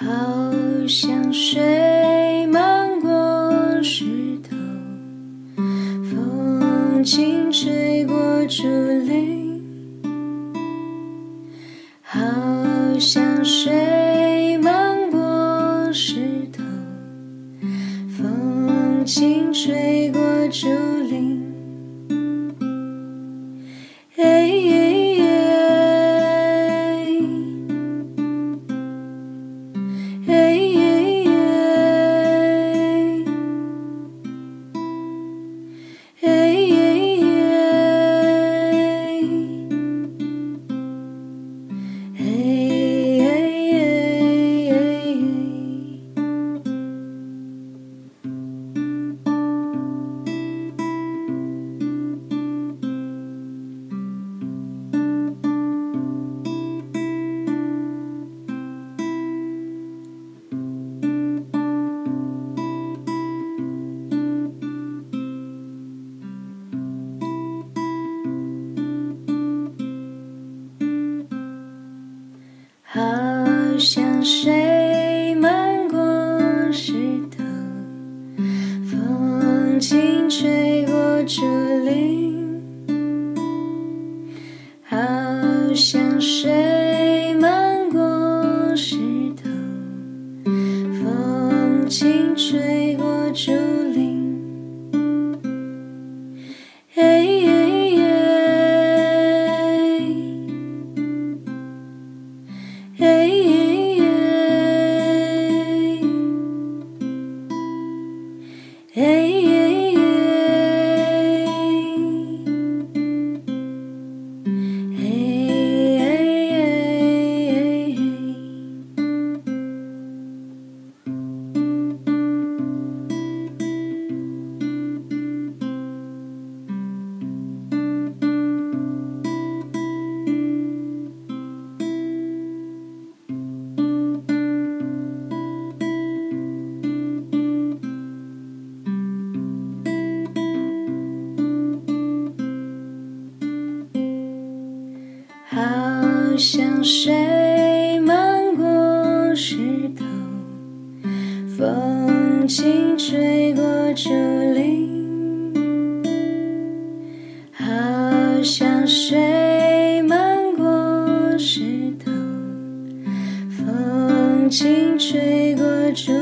好想睡。轻吹过竹林。好像水漫过石头，风轻吹过竹林。不想睡像水漫过石头，风轻吹过竹林。好像水漫过石头，风轻吹过竹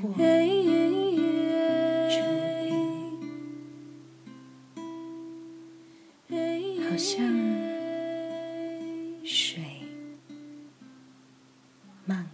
过。好像水漫